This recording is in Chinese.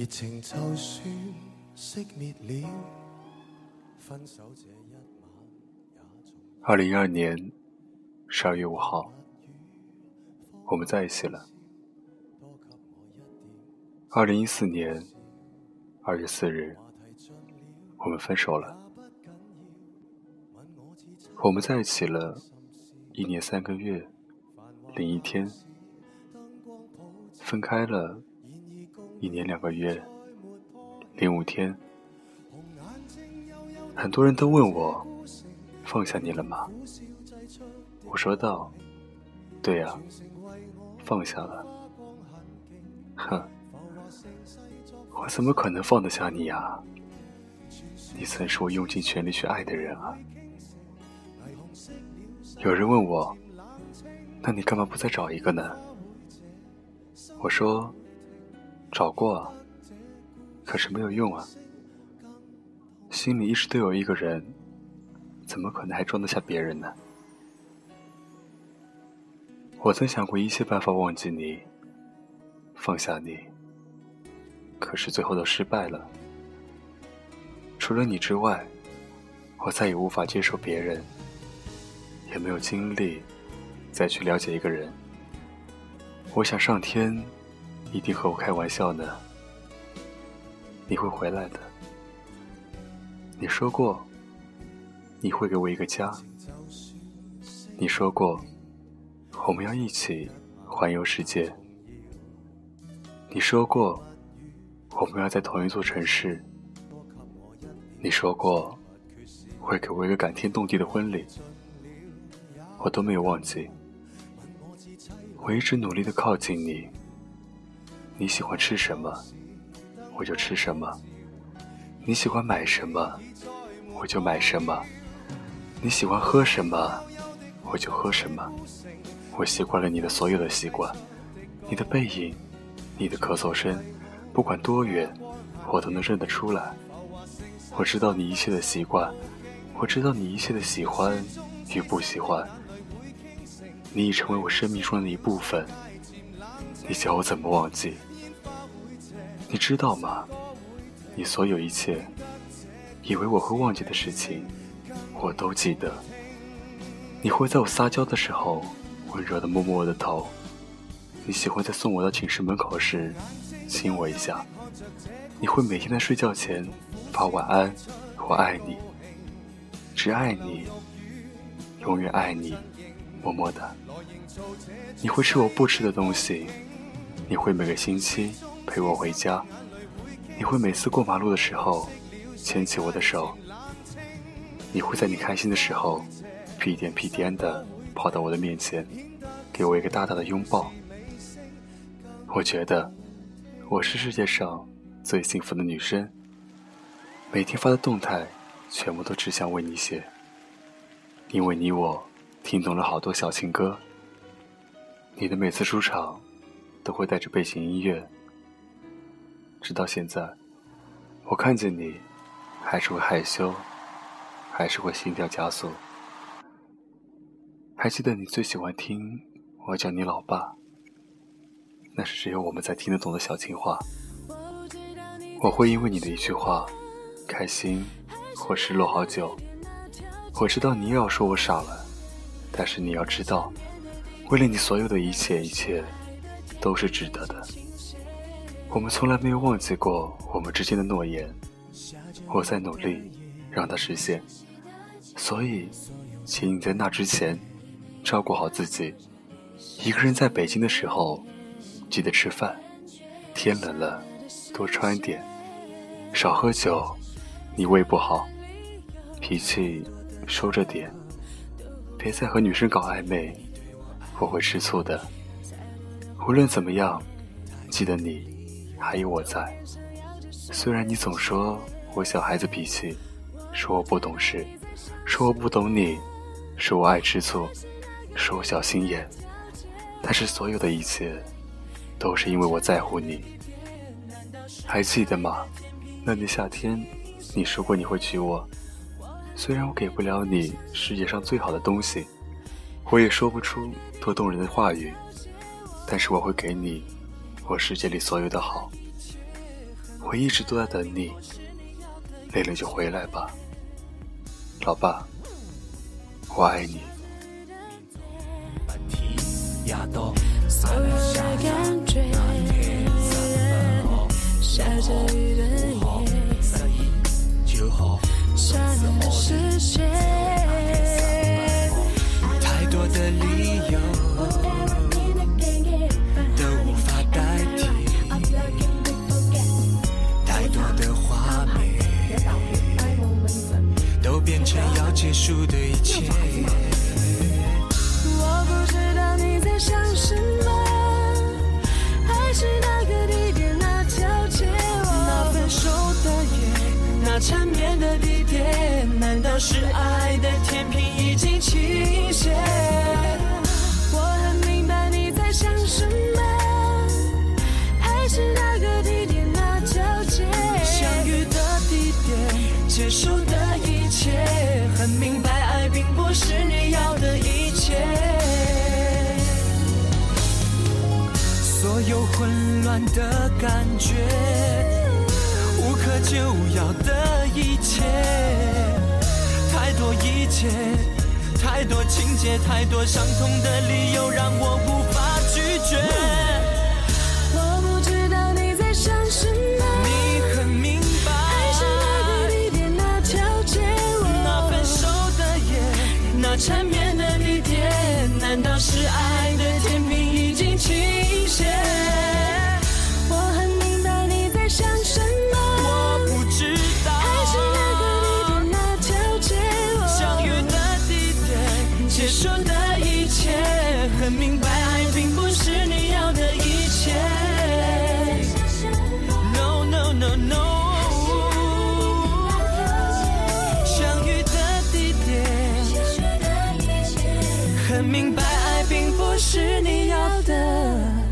热情就算熄灭了，分手这一晚也从二零一二年十二月五号，我们在一起了。二零一四年二月四日，我们分手了。我们在一起了一年三个月零一天，分开了一年两个月零五天。很多人都问我，放下你了吗？我说道：“对呀、放下了。哼，我怎么可能放得下你呀？你曾是我用尽全力去爱的人啊！有人问我，那你干嘛不再找一个呢？我说，找过啊，可是没有用啊。心里一直都有一个人，怎么可能还装得下别人呢？我曾想过一切办法忘记你，放下你，可是最后都失败了。除了你之外，我再也无法接受别人，也没有精力再去了解一个人。我想上天一定和我开玩笑呢。你会回来的。你说过，你会给我一个家。你说过，我们要一起环游世界。你说过，我们要在同一座城市。你说过，会给我一个感天动地的婚礼。我都没有忘记。我一直努力的靠近你。你喜欢吃什么，我就吃什么；你喜欢买什么，我就买什么；你喜欢喝什么，我就喝什么。我习惯了你的所有的习惯，你的背影，你的咳嗽声，不管多远，我都能认得出来。我知道你一切的习惯，我知道你一切的喜欢与不喜欢。你已成为我生命中的一部分，你叫我怎么忘记？你知道吗？你所有一切，以为我会忘记的事情，我都记得。你会在我撒娇的时候，温柔的摸摸我的头。你喜欢在送我到寝室门口时，亲我一下。你会每天在睡觉前发晚安，我爱你，只爱你，永远爱你，么么哒。你会吃我不吃的东西，你会每个星期陪我回家，你会每次过马路的时候牵起我的手，你会在你开心的时候屁颠屁颠的跑到我的面前，给我一个大大的拥抱。我觉得我是世界上最幸福的女生，每天发的动态全部都只想为你写，因为你我听懂了好多小情歌。你的每次出场，都会带着背景音乐。直到现在，我看见你，还是会害羞，还是会心跳加速。还记得你最喜欢听我叫你老爸，那是只有我们才听得懂的小情话。我会因为你的一句话，开心或失落好久。我知道你又要说我傻了，但是你要知道。为了你，所有的一切，一切都是值得的。我们从来没有忘记过我们之间的诺言，我在努力让它实现。所以，请你在那之前照顾好自己。一个人在北京的时候，记得吃饭。天冷了，多穿点，少喝酒，你胃不好。脾气收着点，别再和女生搞暧昧。我会吃醋的。无论怎么样，记得你还有我在。虽然你总说我小孩子脾气，说我不懂事，说我不懂你，说我爱吃醋，说我小心眼，但是所有的一切，都是因为我在乎你。还记得吗？那年夏天，你说过你会娶我。虽然我给不了你世界上最好的东西。我也说不出多动人的话语，但是我会给你我世界里所有的好。我一直都在等你，累了就回来吧，老爸，我爱你。下着雨的夜，刹那的视线，倾斜？我很明白你在想什么，还是那个地点那条街，相遇的地点，结束的一切，很明白爱并不是你要的一切。所有混乱的感觉，无可救药的一切，太多一切，太多情节，太多伤痛的理由，让我无法拒绝。我不知道你在想什么，你很明白，爱是那个地点那条街，那分手的夜，那缠绵的地点，难道是爱并不是你要的。